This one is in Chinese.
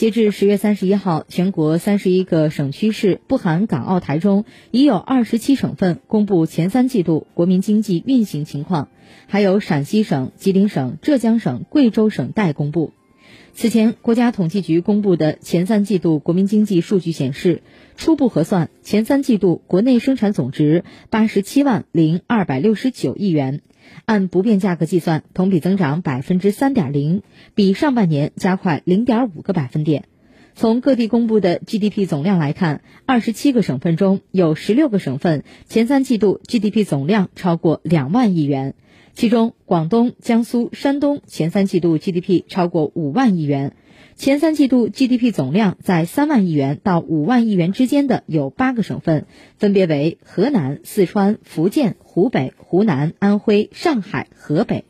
截至十月三十一号，全国三十一个省区市（不含港澳台）中，已有二十七省份公布前三季度国民经济运行情况，还有陕西省、吉林省、浙江省、贵州省待公布。此前，国家统计局公布的前三季度国民经济数据显示，初步核算，前三季度国内生产总值八十七万零二百六十九亿元。按不变价格计算，同比增长百分之三点零，比上半年加快零点五个百分点。从各地公布的 GDP 总量来看，二十七个省份中有十六个省份前三季度 GDP 总量超过两万亿元，其中广东、江苏、山东前三季度 GDP 超过五万亿元。前三季度 GDP 总量在三万亿元到五万亿元之间的有八个省份，分别为河南、四川、福建、湖北、湖南、安徽、上海、河北。